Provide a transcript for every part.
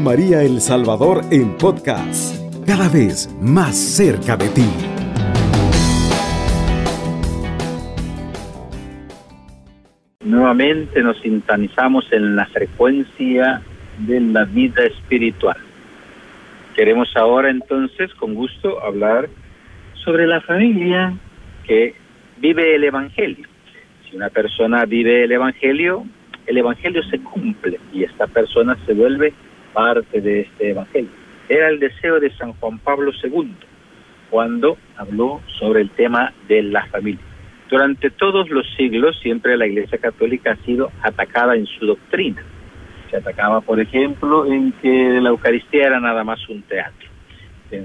María El Salvador en podcast, cada vez más cerca de ti. Nuevamente nos sintonizamos en la frecuencia de la vida espiritual. Queremos ahora entonces, con gusto, hablar sobre la familia que vive el Evangelio. Si una persona vive el Evangelio, el Evangelio se cumple y esta persona se vuelve parte de este Evangelio. Era el deseo de San Juan Pablo II cuando habló sobre el tema de la familia. Durante todos los siglos siempre la Iglesia Católica ha sido atacada en su doctrina. Se atacaba, por ejemplo, en que la Eucaristía era nada más un teatro.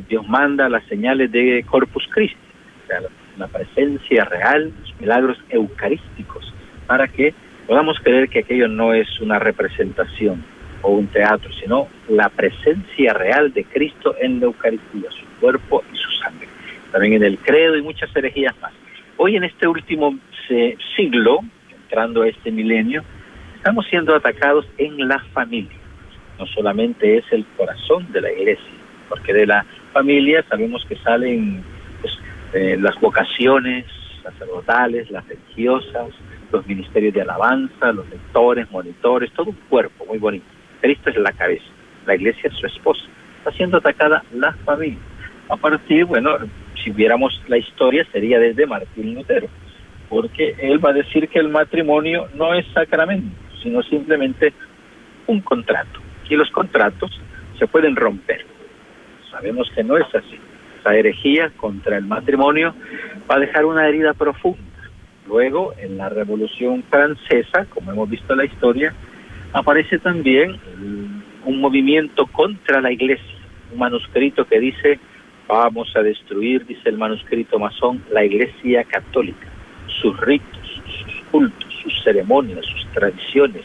Dios manda las señales de Corpus Christi, o sea, la presencia real, los milagros eucarísticos, para que podamos creer que aquello no es una representación o un teatro, sino la presencia real de Cristo en la Eucaristía, su cuerpo y su sangre. También en el credo y muchas herejías más. Hoy en este último siglo, entrando a este milenio, estamos siendo atacados en la familia. No solamente es el corazón de la iglesia, porque de la familia sabemos que salen pues, eh, las vocaciones sacerdotales, las religiosas, los ministerios de alabanza, los lectores, monitores, todo un cuerpo muy bonito. Cristo es la cabeza, la iglesia es su esposa. Está siendo atacada la familia. A partir, bueno, si viéramos la historia sería desde Martín Lutero, porque él va a decir que el matrimonio no es sacramento, sino simplemente un contrato. Y los contratos se pueden romper. Sabemos que no es así. La herejía contra el matrimonio va a dejar una herida profunda Luego, en la Revolución Francesa, como hemos visto en la historia, aparece también un movimiento contra la Iglesia, un manuscrito que dice, vamos a destruir, dice el manuscrito masón, la Iglesia católica, sus ritos, sus cultos, sus ceremonias, sus tradiciones,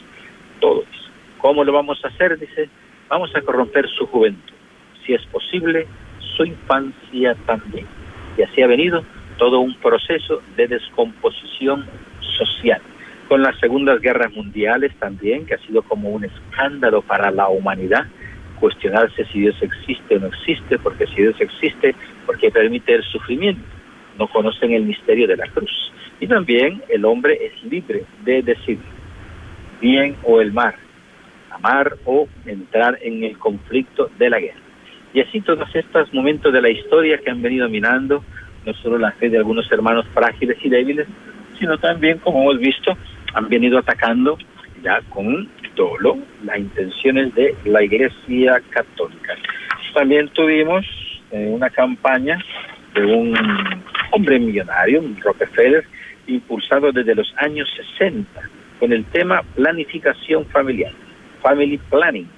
todo eso. ¿Cómo lo vamos a hacer? Dice, vamos a corromper su juventud, si es posible, su infancia también. Y así ha venido todo un proceso de descomposición social. Con las segundas guerras mundiales también, que ha sido como un escándalo para la humanidad, cuestionarse si Dios existe o no existe, porque si Dios existe, ¿por qué permite el sufrimiento? No conocen el misterio de la cruz. Y también el hombre es libre de decidir bien o el mal, amar o entrar en el conflicto de la guerra. Y así todos estos momentos de la historia que han venido minando no solo la fe de algunos hermanos frágiles y débiles, sino también, como hemos visto, han venido atacando ya con dolo las intenciones de la Iglesia Católica. También tuvimos eh, una campaña de un hombre millonario, Rockefeller, impulsado desde los años 60 con el tema planificación familiar, family planning,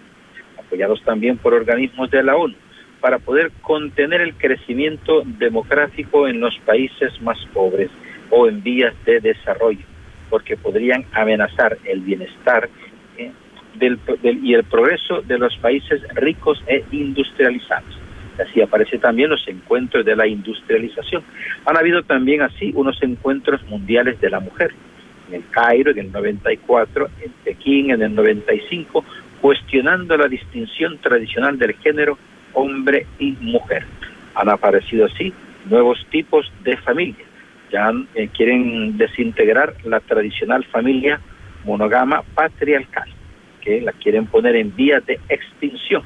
apoyados también por organismos de la ONU para poder contener el crecimiento demográfico en los países más pobres o en vías de desarrollo, porque podrían amenazar el bienestar eh, y el progreso de los países ricos e industrializados. Así aparece también los encuentros de la industrialización. Han habido también así unos encuentros mundiales de la mujer, en el Cairo en el 94, en Pekín en el 95, cuestionando la distinción tradicional del género hombre y mujer. Han aparecido así nuevos tipos de familia. Ya eh, quieren desintegrar la tradicional familia monogama patriarcal, que la quieren poner en vía de extinción,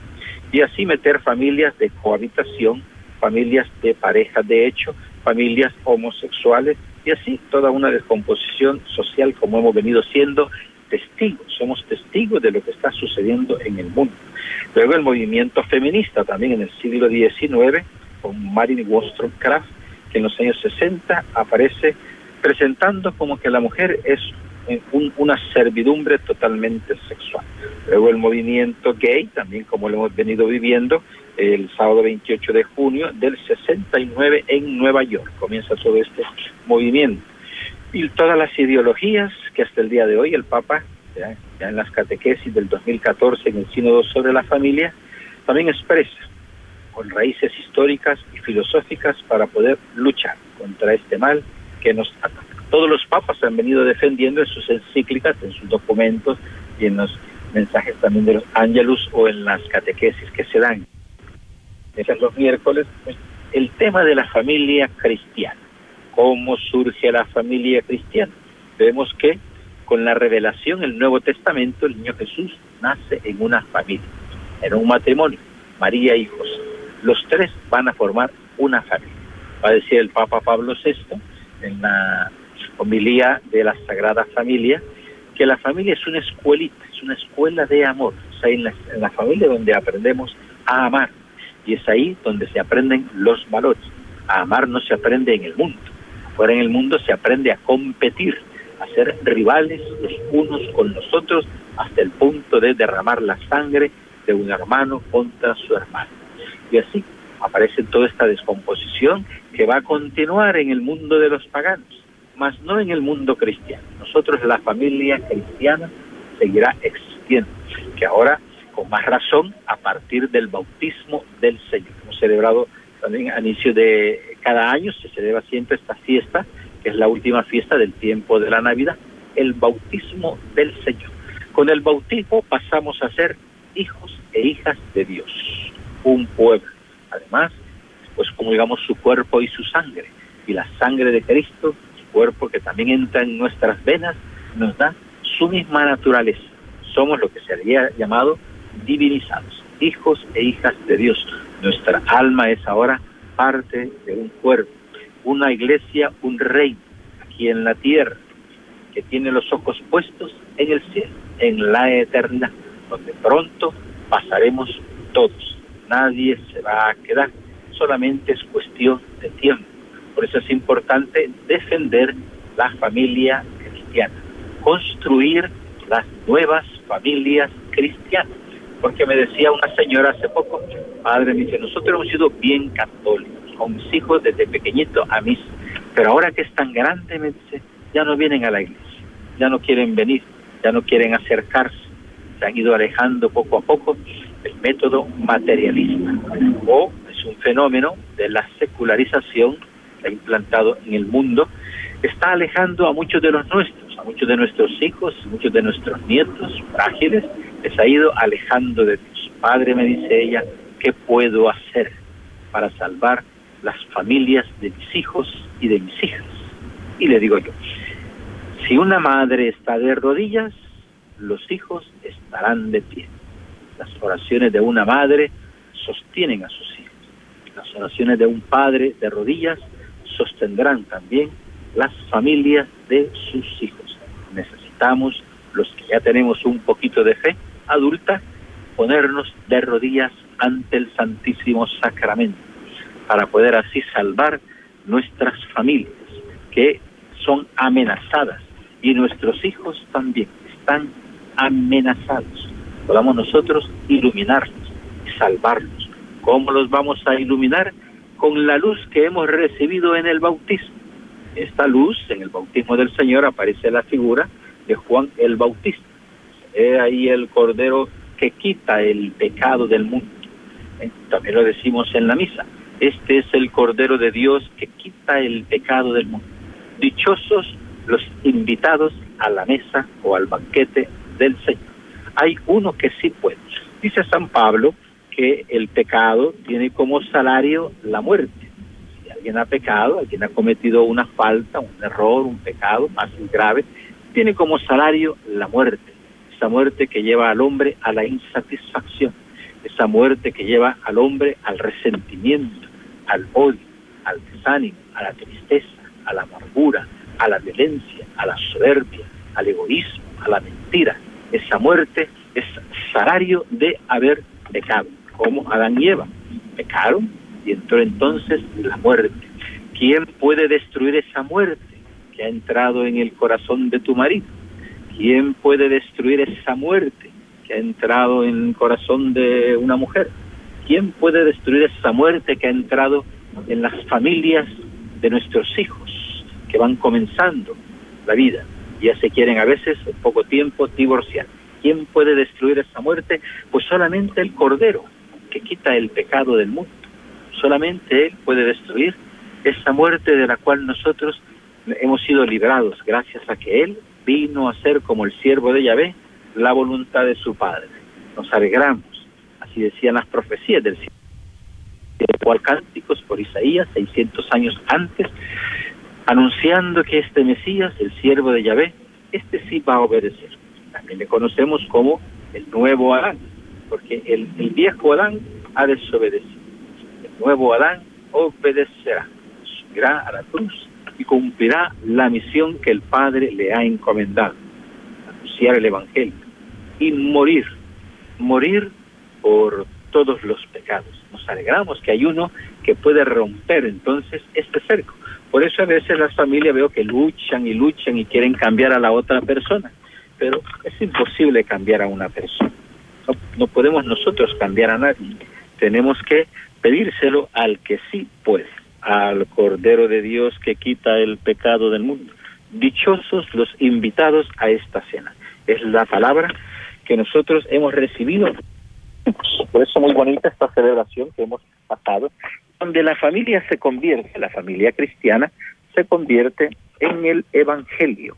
y así meter familias de cohabitación, familias de pareja de hecho, familias homosexuales, y así toda una descomposición social como hemos venido siendo testigos, somos testigos de lo que está sucediendo en el mundo. Luego el movimiento feminista también en el siglo XIX, con Marin Wollstonecraft, que en los años 60 aparece presentando como que la mujer es una servidumbre totalmente sexual. Luego el movimiento gay, también como lo hemos venido viviendo, el sábado 28 de junio del 69 en Nueva York. Comienza todo este movimiento. Y todas las ideologías que hasta el día de hoy el Papa ya, en las catequesis del 2014 en el Sínodo sobre la Familia, también expresa con raíces históricas y filosóficas para poder luchar contra este mal que nos ataca. Todos los papas han venido defendiendo en sus encíclicas, en sus documentos y en los mensajes también de los ángelus o en las catequesis que se dan. Esos los miércoles, pues, el tema de la familia cristiana. ¿Cómo surge la familia cristiana? Vemos que con la revelación el Nuevo Testamento, el niño Jesús nace en una familia, en un matrimonio, María y José. Los tres van a formar una familia. Va a decir el Papa Pablo VI en la homilía de la Sagrada Familia que la familia es una escuelita, es una escuela de amor. Es ahí en la, en la familia donde aprendemos a amar y es ahí donde se aprenden los valores. A amar no se aprende en el mundo. Fuera en el mundo se aprende a competir, a ser rivales los unos con los otros hasta el punto de derramar la sangre de un hermano contra su hermano. Y así aparece toda esta descomposición que va a continuar en el mundo de los paganos, mas no en el mundo cristiano. Nosotros la familia cristiana seguirá existiendo, que ahora con más razón a partir del bautismo del Señor. Hemos celebrado también a inicio de cada año, se celebra siempre esta fiesta, que es la última fiesta del tiempo de la Navidad, el bautismo del Señor. Con el bautismo pasamos a ser hijos e hijas de Dios, un pueblo. Además, pues como digamos su cuerpo y su sangre, y la sangre de Cristo, su cuerpo que también entra en nuestras venas, nos da su misma naturaleza. Somos lo que se había llamado divinizados, hijos e hijas de Dios. Nuestra alma es ahora parte de un cuerpo, una iglesia, un rey aquí en la tierra, que tiene los ojos puestos en el cielo, en la eternidad, donde pronto pasaremos todos. Nadie se va a quedar, solamente es cuestión de tiempo. Por eso es importante defender la familia cristiana, construir las nuevas familias cristianas. Porque me decía una señora hace poco, padre, me dice, nosotros hemos sido bien católicos, con mis hijos desde pequeñito a mí, pero ahora que es tan grande, me dice, ya no vienen a la iglesia, ya no quieren venir, ya no quieren acercarse, se han ido alejando poco a poco el método materialista, o es un fenómeno de la secularización que ha implantado en el mundo, está alejando a muchos de los nuestros, a muchos de nuestros hijos, a muchos de nuestros nietos frágiles, les ha ido alejando de Dios. Padre, me dice ella, ¿qué puedo hacer para salvar las familias de mis hijos y de mis hijas? Y le digo yo, si una madre está de rodillas, los hijos estarán de pie. Las oraciones de una madre sostienen a sus hijos. Las oraciones de un padre de rodillas sostendrán también las familias de sus hijos. Necesitamos, los que ya tenemos un poquito de fe, adulta ponernos de rodillas ante el Santísimo Sacramento para poder así salvar nuestras familias que son amenazadas y nuestros hijos también están amenazados. Podamos nosotros iluminarlos y salvarlos. ¿Cómo los vamos a iluminar? Con la luz que hemos recibido en el bautismo. Esta luz, en el bautismo del Señor, aparece la figura de Juan el Bautista He ahí el Cordero que quita el pecado del mundo. Eh, también lo decimos en la misa. Este es el Cordero de Dios que quita el pecado del mundo. Dichosos los invitados a la mesa o al banquete del Señor. Hay uno que sí puede. Dice San Pablo que el pecado tiene como salario la muerte. Si alguien ha pecado, alguien ha cometido una falta, un error, un pecado más grave, tiene como salario la muerte esa muerte que lleva al hombre a la insatisfacción, esa muerte que lleva al hombre al resentimiento, al odio, al desánimo, a la tristeza, a la amargura, a la violencia, a la soberbia, al egoísmo, a la mentira. Esa muerte es salario de haber pecado, como Adán y Eva. Pecaron y entró entonces la muerte. ¿Quién puede destruir esa muerte que ha entrado en el corazón de tu marido? ¿Quién puede destruir esa muerte que ha entrado en el corazón de una mujer? ¿Quién puede destruir esa muerte que ha entrado en las familias de nuestros hijos que van comenzando la vida? Ya se quieren a veces en poco tiempo divorciar. ¿Quién puede destruir esa muerte? Pues solamente el Cordero, que quita el pecado del mundo. Solamente Él puede destruir esa muerte de la cual nosotros hemos sido librados gracias a que Él vino a ser como el siervo de Yahvé la voluntad de su Padre. Nos alegramos, así decían las profecías del cual cánticos por Isaías 600 años antes, anunciando que este Mesías, el siervo de Yahvé, este sí va a obedecer. También le conocemos como el nuevo Adán, porque el, viejo Adán ha desobedecido. El nuevo Adán obedecerá, subirá a la cruz y cumplirá la misión que el Padre le ha encomendado, anunciar el Evangelio y morir, morir por todos los pecados. Nos alegramos que hay uno que puede romper entonces este cerco. Por eso a veces las familias veo que luchan y luchan y quieren cambiar a la otra persona, pero es imposible cambiar a una persona. No, no podemos nosotros cambiar a nadie. Tenemos que pedírselo al que sí puede, al Cordero de Dios que quita el pecado del mundo. Dichosos los invitados a esta cena. Es la palabra que nosotros hemos recibido. Por eso muy bonita esta celebración que hemos pasado, donde la familia se convierte, la familia cristiana se convierte en el Evangelio,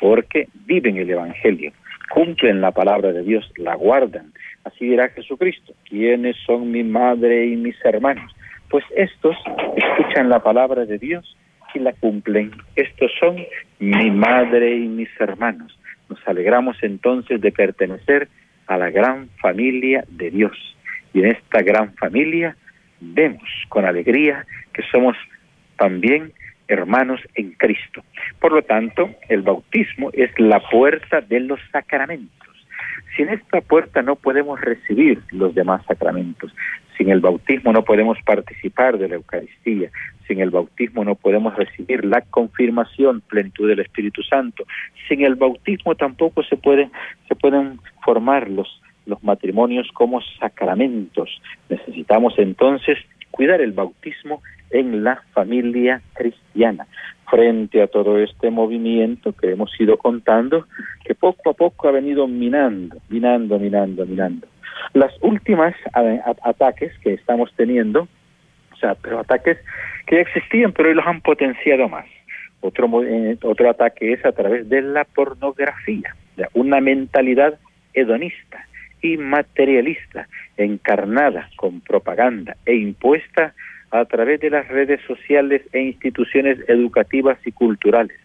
porque viven el Evangelio, cumplen la palabra de Dios, la guardan. Así dirá Jesucristo, ¿quiénes son mi madre y mis hermanos? Pues estos escuchan la palabra de Dios y la cumplen. Estos son mi madre y mis hermanos. Nos alegramos entonces de pertenecer a la gran familia de Dios. Y en esta gran familia vemos con alegría que somos también hermanos en Cristo. Por lo tanto, el bautismo es la puerta de los sacramentos. Sin esta puerta no podemos recibir los demás sacramentos. Sin el bautismo no podemos participar de la Eucaristía. Sin el bautismo no podemos recibir la confirmación, plenitud del Espíritu Santo. Sin el bautismo tampoco se pueden, se pueden formar los, los matrimonios como sacramentos. Necesitamos entonces cuidar el bautismo en la familia cristiana. Frente a todo este movimiento que hemos ido contando, que poco a poco ha venido minando, minando, minando, minando. Las últimas ataques que estamos teniendo, o sea, pero ataques que ya existían, pero hoy los han potenciado más. Otro, eh, otro ataque es a través de la pornografía, una mentalidad hedonista y materialista, encarnada con propaganda e impuesta a través de las redes sociales e instituciones educativas y culturales,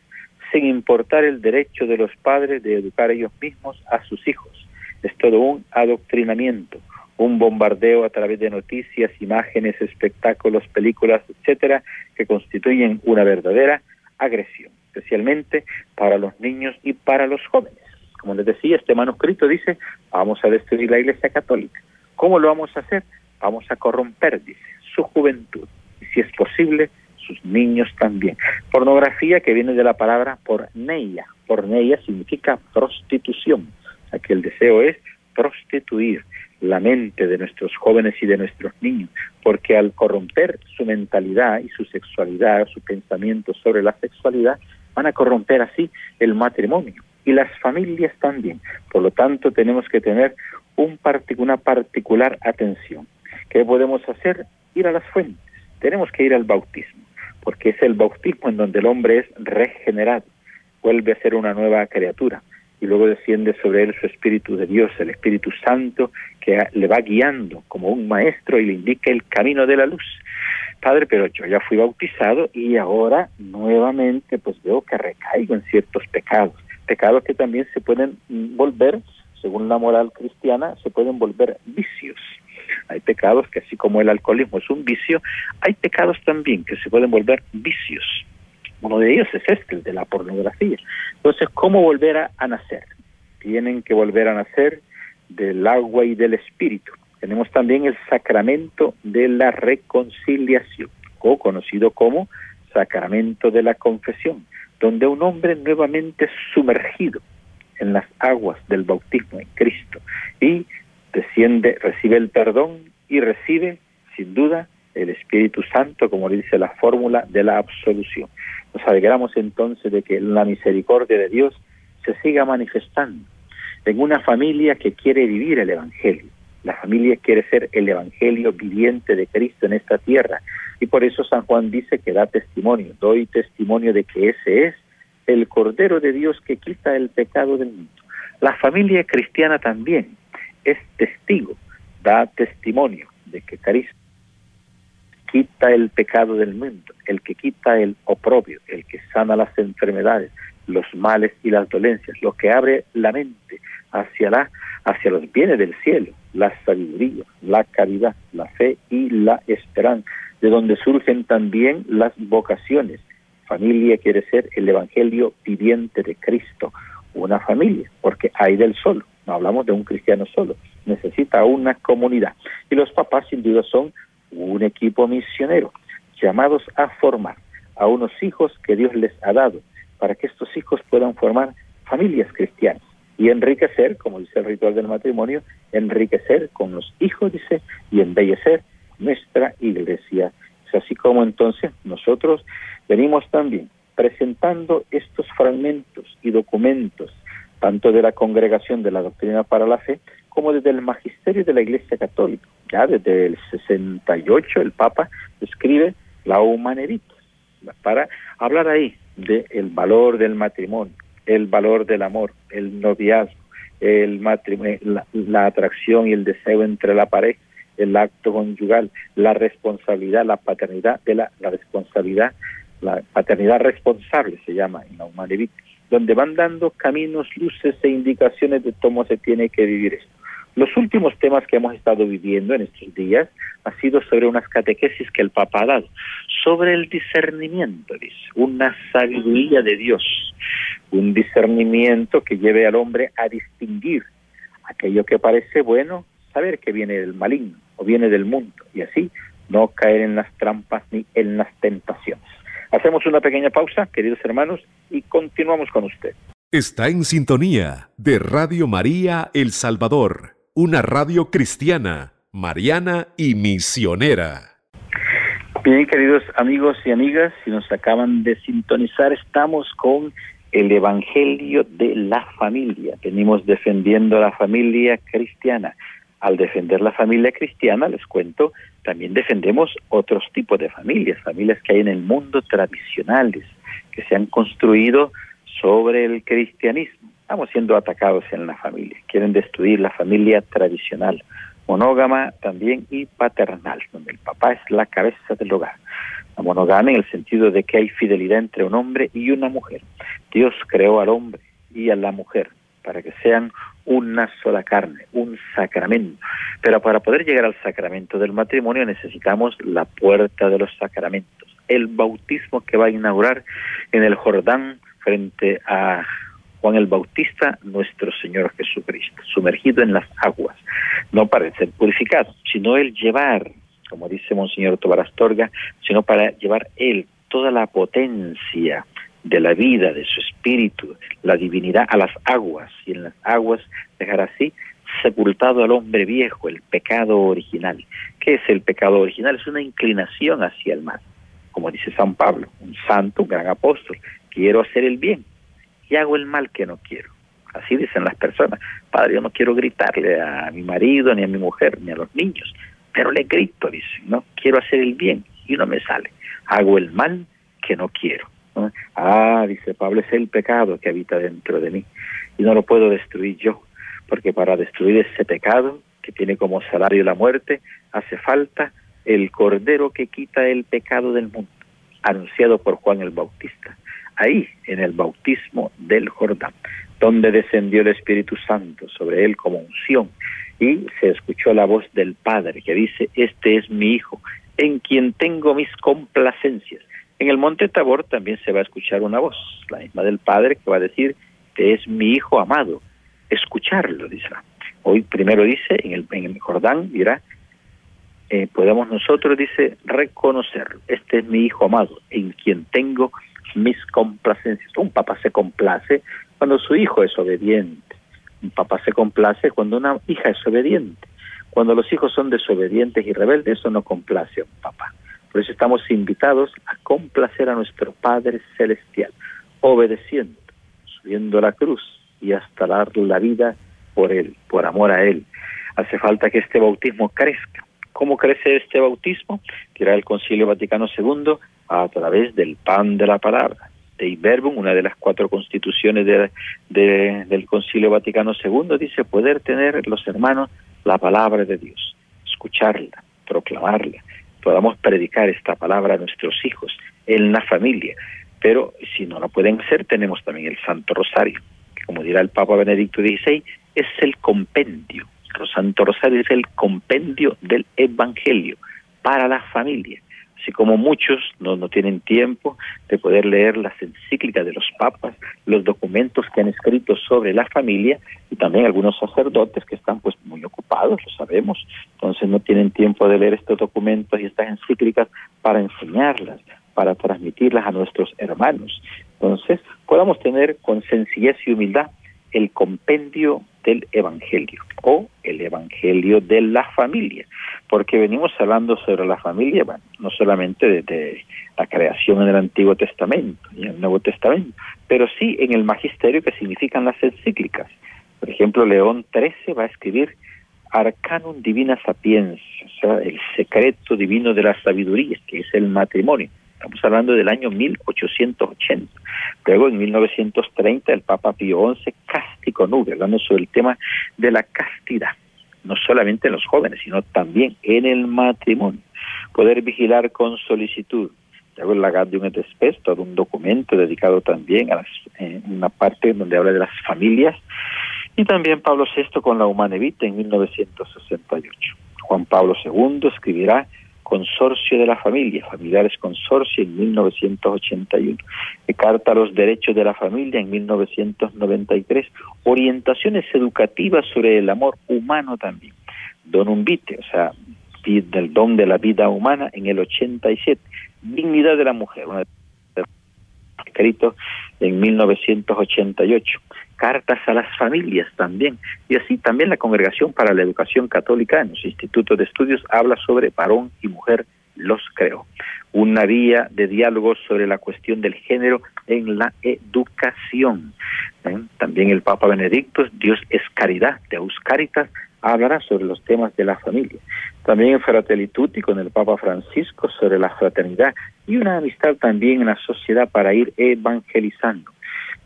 sin importar el derecho de los padres de educar ellos mismos a sus hijos. Es todo un adoctrinamiento, un bombardeo a través de noticias, imágenes, espectáculos, películas, etcétera, que constituyen una verdadera agresión, especialmente para los niños y para los jóvenes. Como les decía, este manuscrito dice, vamos a destruir la Iglesia Católica. ¿Cómo lo vamos a hacer? Vamos a corromper, dice, su juventud y si es posible sus niños también. Pornografía que viene de la palabra porneia. Porneia significa prostitución. Que el deseo es prostituir la mente de nuestros jóvenes y de nuestros niños, porque al corromper su mentalidad y su sexualidad, su pensamiento sobre la sexualidad, van a corromper así el matrimonio y las familias también. Por lo tanto, tenemos que tener un una particular atención. ¿Qué podemos hacer? Ir a las fuentes. Tenemos que ir al bautismo, porque es el bautismo en donde el hombre es regenerado, vuelve a ser una nueva criatura y luego desciende sobre él su Espíritu de Dios, el Espíritu Santo, que le va guiando como un maestro y le indica el camino de la luz. Padre, pero yo ya fui bautizado y ahora nuevamente pues veo que recaigo en ciertos pecados, pecados que también se pueden volver, según la moral cristiana, se pueden volver vicios. Hay pecados que así como el alcoholismo es un vicio, hay pecados también que se pueden volver vicios. Uno de ellos es este, el de la pornografía. Entonces, ¿cómo volver a, nacer? Tienen que volver a nacer del agua y del espíritu. Tenemos también el sacramento de la reconciliación, o conocido como sacramento de la confesión, donde un hombre nuevamente sumergido en las aguas del bautismo en Cristo y desciende, recibe el perdón y recibe, sin duda, el Espíritu Santo, como dice la fórmula de la absolución. Nos alegramos entonces de que la misericordia de Dios se siga manifestando en una familia que quiere vivir el Evangelio. La familia quiere ser el Evangelio viviente de Cristo en esta tierra. Y por eso San Juan dice que da testimonio, doy testimonio de que ese es el Cordero de Dios que quita el pecado del mundo. La familia cristiana también es testigo, da testimonio de que Cristo quita el pecado del mundo, el que quita el oprobio, el que sana las enfermedades, los males y las dolencias, lo que abre la mente hacia la hacia los bienes del cielo, la sabiduría, la caridad, la fe y la esperanza, de donde surgen también las vocaciones. Familia quiere ser el evangelio viviente de Cristo, una familia, porque hay del solo, no hablamos de un cristiano solo, necesita una comunidad. Y los papás sin duda son un equipo misionero, llamados a formar a unos hijos que Dios les ha dado, para que estos hijos puedan formar familias cristianas y enriquecer, como dice el ritual del matrimonio, enriquecer con los hijos, dice, y embellecer nuestra iglesia. Es así como entonces nosotros venimos también presentando estos fragmentos y documentos, tanto de la Congregación de la Doctrina para la Fe, como desde el Magisterio de la Iglesia Católica. Ya desde el 68 el Papa escribe la Humanidad para hablar ahí del valor del matrimonio, el valor del amor, el noviazgo, el matrimonio, la, atracción y el deseo entre la pareja, el acto conyugal, la responsabilidad, la paternidad de la, responsabilidad, la paternidad responsable se llama en la humanidad, donde van dando caminos, luces e indicaciones de cómo se tiene que vivir esto. Los últimos temas que hemos estado viviendo en estos días ha sido sobre unas catequesis que el Papa ha dado, sobre el discernimiento, dice, una sabiduría de Dios, un discernimiento que lleve al hombre a distinguir aquello que parece bueno, saber que viene del maligno o viene del mundo, y así no caer en las trampas ni en las tentaciones. Hacemos una pequeña pausa, queridos hermanos, y continuamos con usted. Está en sintonía de Radio María El Salvador, una radio cristiana, mariana y misionera. Bien, queridos amigos y amigas, si nos acaban de sintonizar, estamos con el Evangelio de la familia. Venimos defendiendo la familia cristiana. Al defender la familia cristiana, les cuento, también defendemos otros tipos de familias, familias que hay en el mundo tradicionales, que se han construido sobre el cristianismo. Estamos siendo atacados en la familia. Quieren destruir la familia tradicional, monógama también y paternal, donde el papá es la cabeza del hogar. La monogamia en el sentido de que hay fidelidad entre un hombre y una mujer. Dios creó al hombre y a la mujer para que sean una sola carne, un sacramento. Pero para poder llegar al sacramento del matrimonio necesitamos la puerta de los sacramentos, el bautismo que va a inaugurar en el Jordán frente a Juan el Bautista, nuestro Señor Jesucristo, sumergido en las aguas, no para ser purificado, sino el llevar, como dice Monseñor Tobar Astorga, sino para llevar él toda la potencia de la vida, de su espíritu, la divinidad a las aguas, y en las aguas dejar así sepultado al hombre viejo, el pecado original. ¿Qué es el pecado original? Es una inclinación hacia el mal. Como dice San Pablo, un santo, un gran apóstol, quiero hacer el bien, y hago el mal que no quiero. Así dicen las personas. Padre, yo no quiero gritarle a mi marido, ni a mi mujer, ni a los niños, pero le grito, dicen, ¿no? Quiero hacer el bien y no me sale. Hago el mal que no quiero. Ah, dice Pablo, es el pecado que habita dentro de mí y no lo puedo destruir yo, porque para destruir ese pecado que tiene como salario la muerte, hace falta el cordero que quita el pecado del mundo, anunciado por Juan el Bautista ahí en el bautismo del Jordán, donde descendió el Espíritu Santo sobre él como unción y se escuchó la voz del Padre que dice, este es mi Hijo, en quien tengo mis complacencias. En el monte Tabor también se va a escuchar una voz, la misma del Padre, que va a decir, este es mi Hijo amado, escucharlo, dice. Hoy primero dice, en el, Jordán dirá, eh, podemos nosotros, dice, reconocerlo. Este es mi Hijo amado, en quien tengo mis complacencias. Un papá se complace cuando su hijo es obediente. Un papá se complace cuando una hija es obediente. Cuando los hijos son desobedientes y rebeldes, eso no complace a un papá. Por eso estamos invitados a complacer a nuestro Padre Celestial, obedeciendo, subiendo la cruz y hasta dar la vida por Él, por amor a Él. Hace falta que este bautismo crezca. ¿Cómo crece este bautismo? Dirá el Concilio Vaticano II, a través del pan de la palabra. de Verbum, una de las cuatro constituciones del Concilio Vaticano II, dice poder tener los hermanos la palabra de Dios, escucharla, proclamarla, podamos predicar esta palabra a nuestros hijos, en la familia. Pero si no lo pueden hacer, tenemos también el Santo Rosario, que como dirá el Papa Benedicto XVI, es el compendio. El Santo Rosario es el compendio del Evangelio para la familia así como muchos no, no tienen tiempo de poder leer las encíclicas de los papas, los documentos que han escrito sobre la familia y también algunos sacerdotes que están pues muy ocupados, lo sabemos, entonces no tienen tiempo de leer estos documentos y estas encíclicas para enseñarlas, para transmitirlas a nuestros hermanos. Entonces, podamos tener con sencillez y humildad el compendio del Evangelio o el Evangelio de la familia, porque venimos hablando sobre la familia, bueno, no solamente desde la creación en el Antiguo Testamento y en el Nuevo Testamento, pero sí en el magisterio que significan las encíclicas. Por ejemplo, León XIII va a escribir Arcanum Divina Sapiens, o sea, el secreto divino de la sabiduría, que es el matrimonio. Estamos hablando del año 1880. Luego, en 1930, el Papa Pío XI, Cástico Nube, hablando sobre el tema de la castidad, no solamente en los jóvenes, sino también en el matrimonio. Poder vigilar con solicitud. Luego, el Lagadium et Spes, todo un documento dedicado también a una parte donde habla de las familias. Y también Pablo VI con la Humana Vita en 1968. Juan Pablo II escribirá Consorcio de la Familia, Familiares Consorcio en 1981, Carta a los Derechos de la Familia en 1993, Orientaciones Educativas sobre el Amor Humano también, Donum Vitae, o sea, del don de la vida humana en el 87, Dignidad de la Mujer, una escrito en 1988 cartas a las familias también. Y así también la Congregación para la Educación Católica en los institutos de estudios habla sobre varón y mujer, los creo. Una vía de diálogo sobre la cuestión del género en la educación. ¿Eh? También el Papa Benedicto, Dios es caridad, Deus Caritas, hablará sobre los temas de la familia. También en Fratelli Tutti con el Papa Francisco sobre la fraternidad y una amistad también en la sociedad para ir evangelizando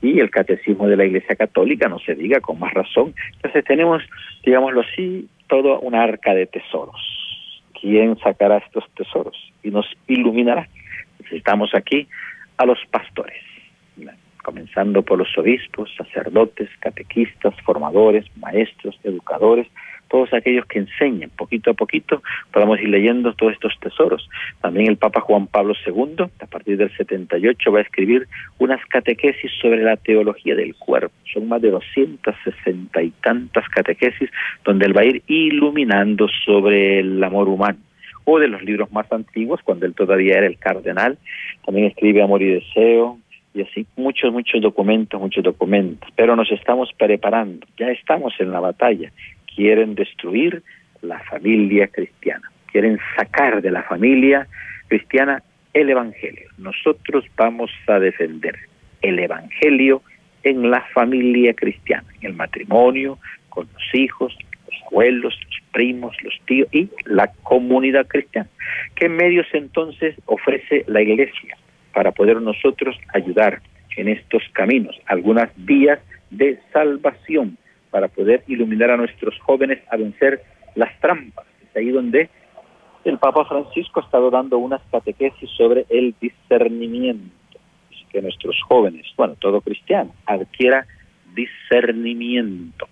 y el catecismo de la Iglesia Católica, no se diga con más razón. Entonces tenemos, digámoslo así, todo un arca de tesoros. ¿Quién sacará estos tesoros y nos iluminará? Necesitamos aquí a los pastores, comenzando por los obispos, sacerdotes, catequistas, formadores, maestros, educadores, todos aquellos que enseñen poquito a poquito, podamos ir leyendo todos estos tesoros. También el Papa Juan Pablo II, a partir del 78, va a escribir unas catequesis sobre la teología del cuerpo. Son más de 260 y tantas catequesis donde él va a ir iluminando sobre el amor humano o de los libros más antiguos, cuando él todavía era el cardenal, también escribe Amor y Deseo, y así muchos, muchos documentos, muchos documentos, pero nos estamos preparando, ya estamos en la batalla quieren destruir la familia cristiana, quieren sacar de la familia cristiana el Evangelio. Nosotros vamos a defender el Evangelio en la familia cristiana, en el matrimonio, con los hijos, los abuelos, los primos, los tíos y la comunidad cristiana. ¿Qué medios entonces ofrece la Iglesia para poder nosotros ayudar en estos caminos? Algunas vías de salvación para poder iluminar a nuestros jóvenes a vencer las trampas. Es ahí donde el Papa Francisco ha estado dando unas catequesis sobre el discernimiento. Que nuestros jóvenes, bueno, todo cristiano, adquiera discernimiento,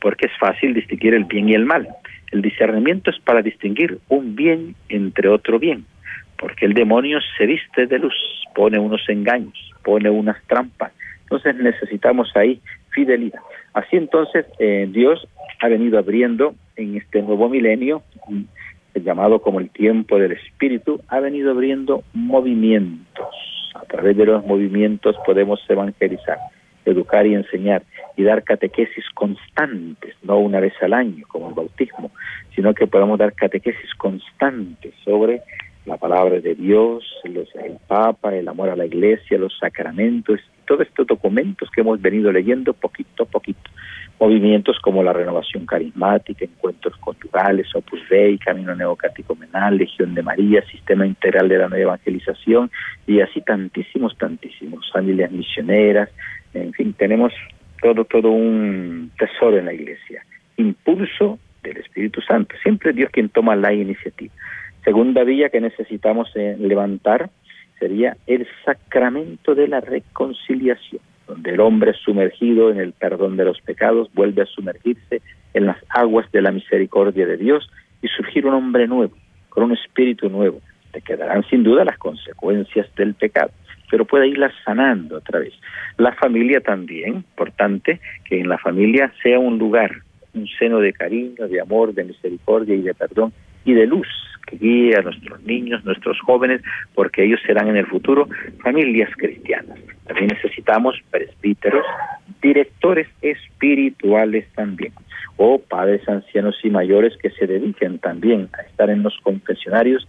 porque es fácil distinguir el bien y el mal. El discernimiento es para distinguir un bien entre otro bien, porque el demonio se viste de luz, pone unos engaños, pone unas trampas. Entonces necesitamos ahí fidelidad. Así entonces eh, Dios ha venido abriendo en este nuevo milenio, llamado como el tiempo del Espíritu, ha venido abriendo movimientos. A través de los movimientos podemos evangelizar, educar y enseñar y dar catequesis constantes, no una vez al año como el bautismo, sino que podamos dar catequesis constantes sobre la palabra de Dios, los, el Papa, el amor a la Iglesia, los sacramentos, todos estos documentos que hemos venido leyendo poquito a poquito. movimientos como la renovación carismática, encuentros conyugales, Opus Dei, Camino Neocatecumenal, Legión de María, Sistema Integral de la Nueva Evangelización y así tantísimos, tantísimos, familias misioneras, en fin, tenemos todo, todo un tesoro en la iglesia. Impulso del Espíritu Santo, siempre Dios quien toma la iniciativa. Segunda vía que necesitamos eh, levantar sería el sacramento de la reconciliación donde el hombre sumergido en el perdón de los pecados vuelve a sumergirse en las aguas de la misericordia de Dios y surgir un hombre nuevo, con un espíritu nuevo. Te quedarán sin duda las consecuencias del pecado, pero puede irlas sanando otra vez. La familia también, importante, que en la familia sea un lugar, un seno de cariño, de amor, de misericordia y de perdón y de luz que guíe a nuestros niños, nuestros jóvenes, porque ellos serán en el futuro familias cristianas. También necesitamos presbíteros, directores espirituales también, o padres ancianos y mayores que se dediquen también a estar en los confesionarios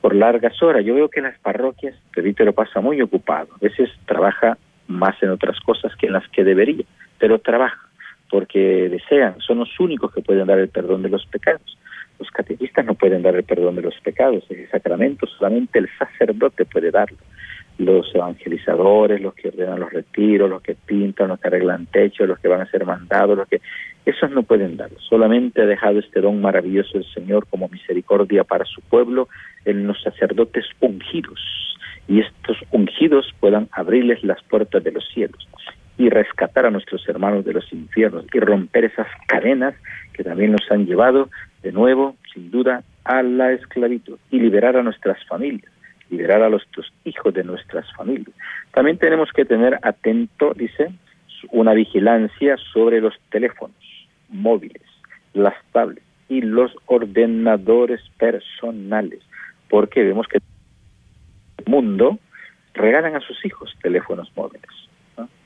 por largas horas. Yo veo que en las parroquias el presbítero pasa muy ocupado, a veces trabaja más en otras cosas que en las que debería, pero trabaja porque desean, son los únicos que pueden dar el perdón de los pecados. Los catequistas no pueden dar el perdón de los pecados, ese sacramento solamente el sacerdote puede darlo. Los evangelizadores, los que ordenan los retiros, los que pintan, los que arreglan techos, los que van a ser mandados, los que esos no pueden darlo. Solamente ha dejado este don maravilloso el Señor como misericordia para su pueblo en los sacerdotes ungidos y estos ungidos puedan abrirles las puertas de los cielos y rescatar a nuestros hermanos de los infiernos y romper esas cadenas que también nos han llevado de nuevo, sin duda, a la esclavitud y liberar a nuestras familias, liberar a nuestros hijos de nuestras familias. También tenemos que tener atento, dice, una vigilancia sobre los teléfonos móviles, las tablets y los ordenadores personales, porque vemos que el mundo regalan a sus hijos teléfonos móviles.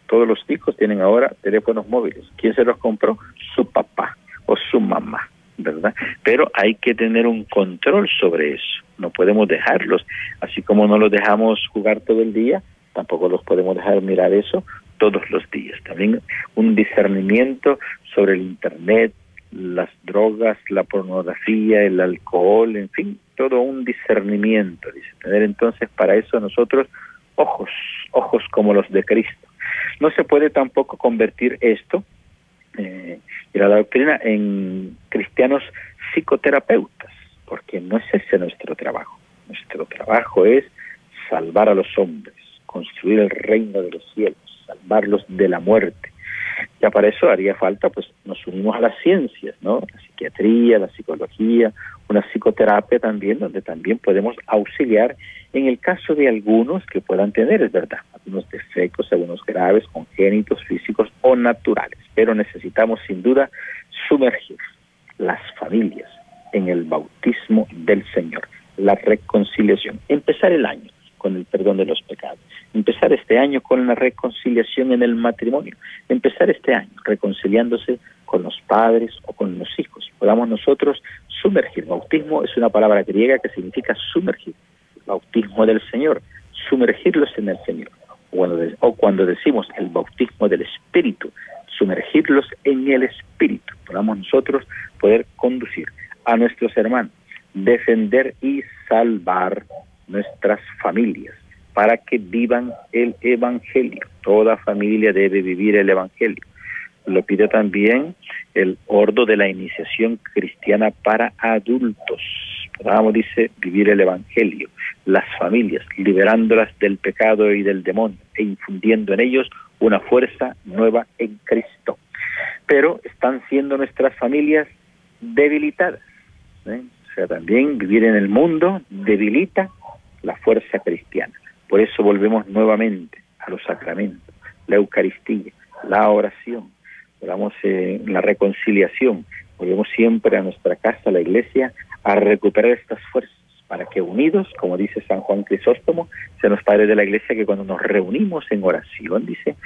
Todos los hijos tienen ahora teléfonos móviles. ¿Quién se los compró? Su papá o su mamá. ¿Verdad? Pero hay que tener un control sobre eso. No podemos dejarlos, así como no los dejamos jugar todo el día, tampoco los podemos dejar mirar eso todos los días. También un discernimiento sobre el Internet, las drogas, la pornografía, el alcohol, en fin, todo un discernimiento, dice. Tener entonces para eso nosotros ojos, ojos como los de Cristo. No se puede tampoco convertir esto eh, y la doctrina en cristianos psicoterapeutas, porque no es ese nuestro trabajo. Nuestro trabajo es salvar a los hombres, construir el reino de los cielos, salvarlos de la muerte. Ya para eso haría falta, pues nos unimos a las ciencias, ¿no? La psiquiatría, la psicología, una psicoterapia también, donde también podemos auxiliar en el caso de algunos que puedan tener, es verdad, algunos defectos, algunos graves, congénitos, físicos o naturales. Pero necesitamos sin duda sumergir las familias en el bautismo del Señor, la reconciliación, empezar el año con el perdón de los pecados, empezar este año con la reconciliación en el matrimonio, empezar este año reconciliándose con los padres o con los hijos. Podamos nosotros sumergir. Bautismo es una palabra griega que significa sumergir. Bautismo del Señor, sumergirlos en el Señor. O cuando decimos el bautismo del Espíritu, sumergirlos en el Espíritu. Podamos nosotros poder conducir a nuestros hermanos, defender y salvar nuestras familias para que vivan el Evangelio. Toda familia debe vivir el Evangelio. Lo pide también el ordo de la iniciación cristiana para adultos. Vamos, dice, vivir el Evangelio, las familias, liberándolas del pecado y del demonio e infundiendo en ellos una fuerza nueva en Cristo. Pero están siendo nuestras familias debilitadas. ¿eh? O sea, también vivir en el mundo debilita la fuerza cristiana. Por eso volvemos nuevamente a los sacramentos, la Eucaristía, la oración, en la reconciliación, volvemos siempre a nuestra casa, la iglesia, a recuperar estas fuerzas para que unidos, como dice San Juan Crisóstomo, se nos padre de la iglesia que cuando nos reunimos en oración, dice,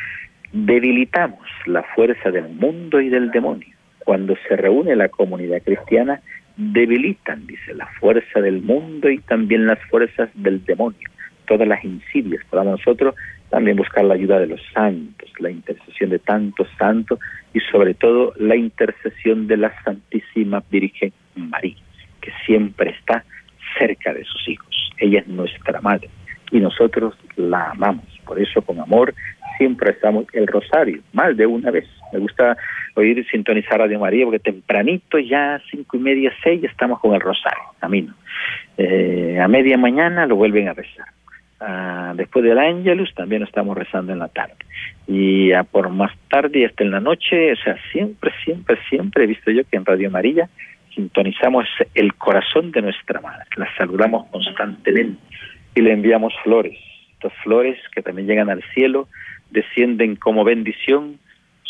debilitamos la fuerza del mundo y del demonio. Cuando se reúne la comunidad cristiana, debilitan, dice, la fuerza del mundo y también las fuerzas del demonio, todas las insidias, para nosotros también buscar la ayuda de los santos, la intercesión de tantos santos y sobre todo la intercesión de la Santísima Virgen María, siempre está cerca de sus hijos. Ella es nuestra madre y nosotros la amamos. Por eso con amor siempre estamos el rosario, más de una vez. Me gusta oír sintonizar a Dios María porque tempranito, ya cinco y media, seis, estamos con el rosario, camino. Eh, a media mañana lo vuelven a rezar. Ah, después del Ángelus también estamos rezando en la tarde. Y a por más tarde y hasta en la noche, o sea, siempre, siempre, siempre he visto yo que en Radio María sintonizamos el corazón de nuestra madre, la saludamos constantemente y le enviamos flores. Estas flores que también llegan al cielo descienden como bendición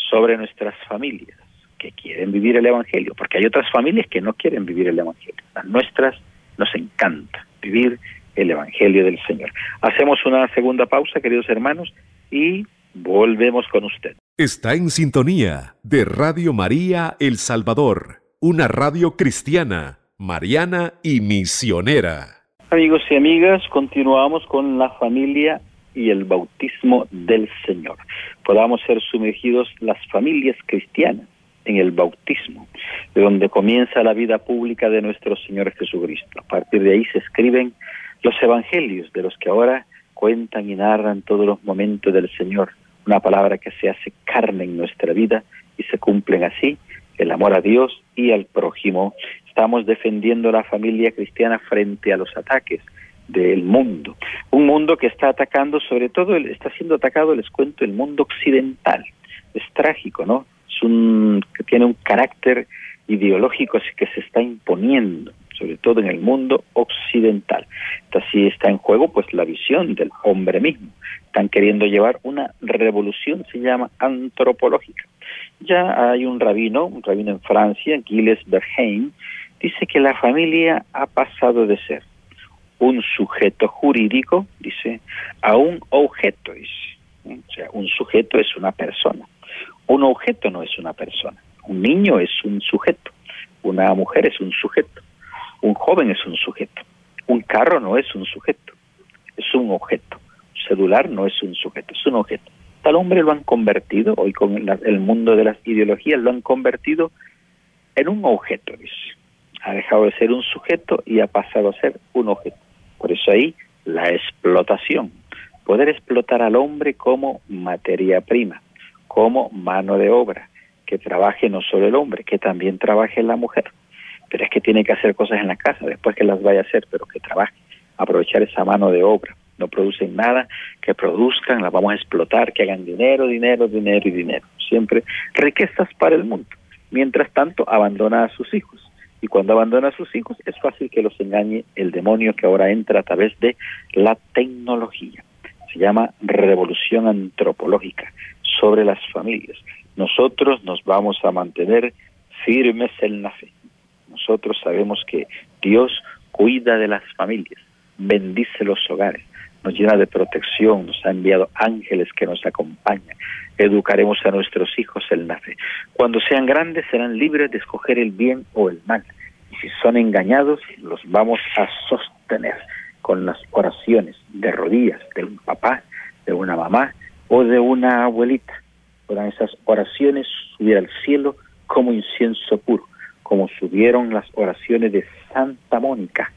sobre nuestras familias que quieren vivir el Evangelio, porque hay otras familias que no quieren vivir el Evangelio. Las nuestras nos encanta vivir el Evangelio del Señor. Hacemos una segunda pausa, queridos hermanos, y volvemos con usted. Está en sintonía de Radio María El Salvador, una radio cristiana, mariana y misionera. Amigos y amigas, continuamos con la familia y el bautismo del Señor. Podamos ser sumergidos las familias cristianas en el bautismo, de donde comienza la vida pública de nuestro Señor Jesucristo. A partir de ahí se escriben los evangelios de los que ahora cuentan y narran todos los momentos del Señor, una palabra que se hace carne en nuestra vida y se cumplen así el amor a Dios y al prójimo. Estamos defendiendo la familia cristiana frente a los ataques del mundo. Un mundo que está atacando, sobre todo, está siendo atacado, les cuento, el mundo occidental. Es trágico, ¿no? Es un, que tiene un carácter ideológico que se está imponiendo, sobre todo en el mundo occidental. Así está en juego, pues, la visión del hombre mismo. Están queriendo llevar una revolución, se llama antropológica. Ya hay un rabino, un rabino en Francia, Gilles Berheim, dice que la familia ha pasado de ser un sujeto jurídico, dice, a un objeto, dice. O sea, un sujeto es una persona. Un objeto no es una persona. Un niño es un sujeto. Una mujer es un sujeto. Un joven es un sujeto. Un carro no es un sujeto. Es un objeto. Un celular no es un sujeto, es un objeto. Tal hombre lo han convertido, hoy con el mundo de las ideologías, lo han convertido en un objeto. Ha dejado de ser un sujeto y ha pasado a ser un objeto. Por eso ahí la explotación. Poder explotar al hombre como materia prima, como mano de obra, que trabaje no solo el hombre, que también trabaje la mujer. Pero es que tiene que hacer cosas en la casa, después que las vaya a hacer, pero que trabaje, aprovechar esa mano de obra. No producen nada, que produzcan, las vamos a explotar, que hagan dinero, dinero, dinero y dinero. Siempre riquezas para el mundo. Mientras tanto, abandona a sus hijos y cuando abandona a sus hijos es fácil que los engañe el demonio que ahora entra a través de la tecnología. Se llama revolución antropológica sobre las familias. Nosotros nos vamos a mantener firmes en la fe. Nosotros sabemos que Dios cuida de las familias, bendice los hogares, nos llena de protección, nos ha enviado ángeles que nos acompañan. Educaremos a nuestros hijos en la fe. Cuando sean grandes serán libres de escoger el bien o el mal. Y si son engañados, los vamos a sostener con las oraciones de rodillas de un papá, de una mamá o de una abuelita. Podrán esas oraciones subir al cielo como incienso puro, como subieron las oraciones de Santa Mónica.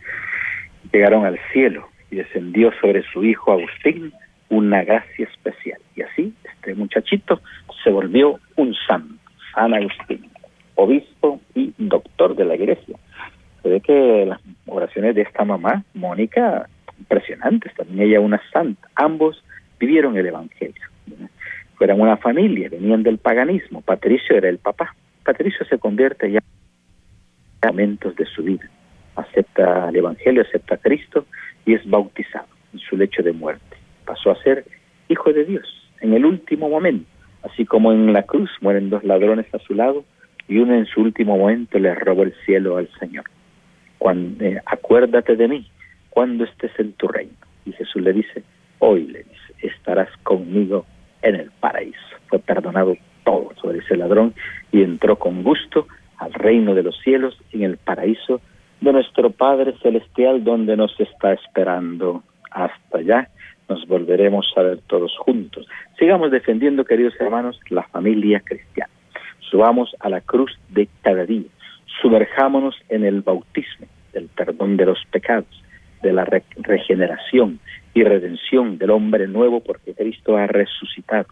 Llegaron al cielo y descendió sobre su hijo Agustín una gracia especial. Y así este muchachito se volvió un santo, San Agustín, obispo y doctor de la iglesia. Se ve que las oraciones de esta mamá, Mónica, impresionantes, también ella una santa. Ambos vivieron el Evangelio. Fueron una familia, venían del paganismo. Patricio era el papá. Patricio se convierte ya en momentos de su vida. Acepta el Evangelio, acepta a Cristo y es bautizado en su lecho de muerte. Pasó a ser hijo de Dios en el último momento, así como en la cruz mueren dos ladrones a su lado y uno en su último momento le robó el cielo al Señor. Cuando, eh, acuérdate de mí cuando estés en tu reino. Y Jesús le dice, hoy le dice, estarás conmigo en el paraíso. Fue perdonado todo sobre ese ladrón y entró con gusto al reino de los cielos en el paraíso de nuestro Padre Celestial donde nos está esperando. Hasta allá nos volveremos a ver todos juntos. Sigamos defendiendo, queridos hermanos, la familia cristiana. Subamos a la cruz de cada día. Sumerjámonos en el bautismo, del perdón de los pecados, de la regeneración y redención del hombre nuevo, porque Cristo ha resucitado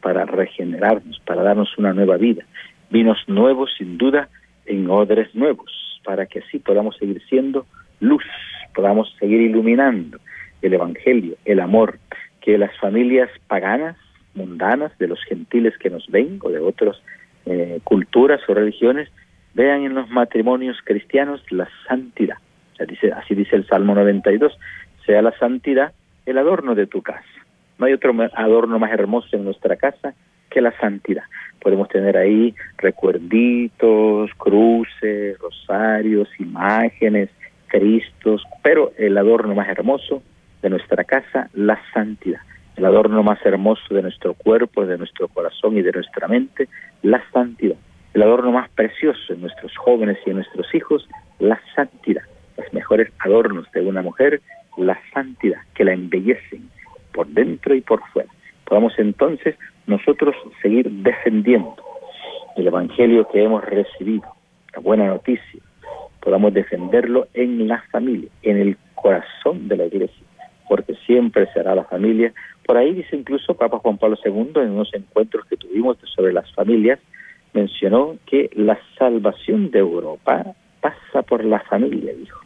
para regenerarnos, para darnos una nueva vida. Vinos nuevos, sin duda, en odres nuevos, para que así podamos seguir siendo luz, podamos seguir iluminando el Evangelio, el amor, que las familias paganas, mundanas, de los gentiles que nos ven o de otras eh, culturas o religiones, vean en los matrimonios cristianos la santidad. así dice el Salmo 92, sea la santidad el adorno de tu casa. No hay otro adorno más hermoso en nuestra casa que la santidad. Podemos tener ahí recuerditos, cruces, rosarios, imágenes, cristos, pero el adorno más hermoso de nuestra casa, la santidad. El adorno más hermoso de nuestro cuerpo, de nuestro corazón y de nuestra mente, la santidad. El adorno más precioso en nuestros jóvenes y en nuestros hijos, la santidad. Los mejores adornos de una mujer, la santidad, que la embellecen por dentro y por fuera. Podamos entonces nosotros seguir defendiendo el Evangelio que hemos recibido, la buena noticia, podamos defenderlo en la familia, en el corazón de la iglesia, porque siempre será la familia. Por ahí dice incluso Papa Juan Pablo II en unos encuentros que tuvimos sobre las familias, mencionó que la salvación de Europa pasa por la familia, dijo.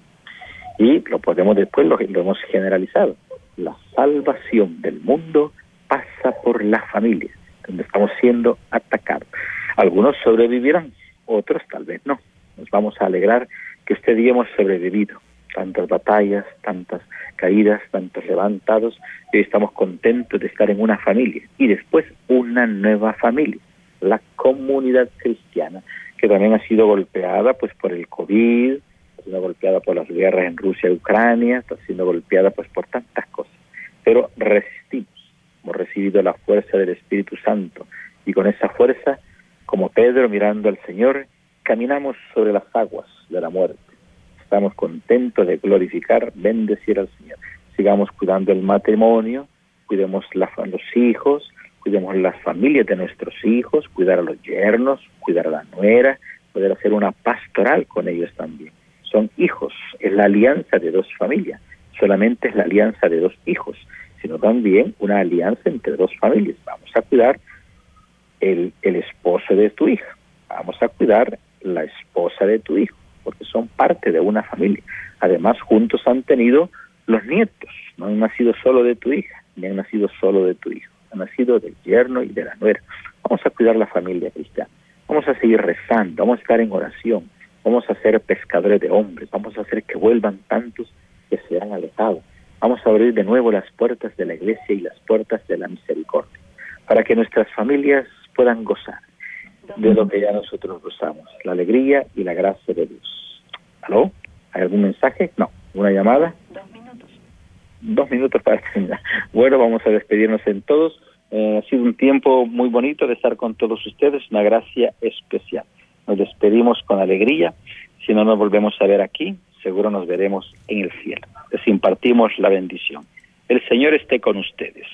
Y lo podemos después, lo, lo hemos generalizado. La salvación del mundo pasa por la familia, donde estamos siendo atacados. Algunos sobrevivirán, otros tal vez no. Nos vamos a alegrar que este día hemos sobrevivido tantas batallas, tantas caídas, tantos levantados, y estamos contentos de estar en una familia y después una nueva familia, la comunidad cristiana, que también ha sido golpeada pues por el COVID, ha sido golpeada por las guerras en Rusia y Ucrania, está siendo golpeada pues por tantas cosas, pero resistimos, hemos recibido la fuerza del Espíritu Santo y con esa fuerza, como Pedro mirando al Señor, caminamos sobre las aguas de la muerte. Estamos contentos de glorificar, bendecir al Señor. Sigamos cuidando el matrimonio, cuidemos los hijos, cuidemos las familias de nuestros hijos, cuidar a los yernos, cuidar a la nuera, poder hacer una pastoral con ellos también. Son hijos, es la alianza de dos familias, solamente es la alianza de dos hijos, sino también una alianza entre dos familias. Vamos a cuidar el, el esposo de tu hija, vamos a cuidar la esposa de tu hijo, porque son parte de una familia. Además, juntos han tenido los nietos, no han nacido solo de tu hija, ni han nacido solo de tu hijo, han nacido del yerno y de la nuera. Vamos a cuidar la familia cristiana, vamos a seguir rezando, vamos a estar en oración, vamos a ser pescadores de hombres, vamos a hacer que vuelvan tantos que se han alejado. Vamos a abrir de nuevo las puertas de la iglesia y las puertas de la misericordia, para que nuestras familias puedan gozar de lo que ya nosotros gozamos, la alegría y la gracia de Dios. ¿Aló? ¿Hay algún mensaje? No. ¿Una llamada? Dos minutos. Dos minutos para terminar. Bueno, vamos a despedirnos en todos. Eh, ha sido un tiempo muy bonito de estar con todos ustedes, una gracia especial. Nos despedimos con alegría. Si no nos volvemos a ver aquí, seguro nos veremos en el cielo. Les impartimos la bendición. El Señor esté con ustedes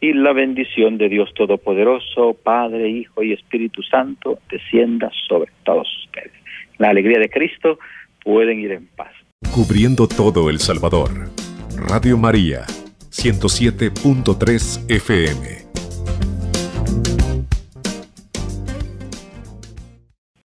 y la bendición de Dios Todopoderoso, Padre, Hijo y Espíritu Santo, descienda sobre todos ustedes. La alegría de Cristo pueden ir en paz. Cubriendo todo El Salvador. Radio María, 107.3 FM.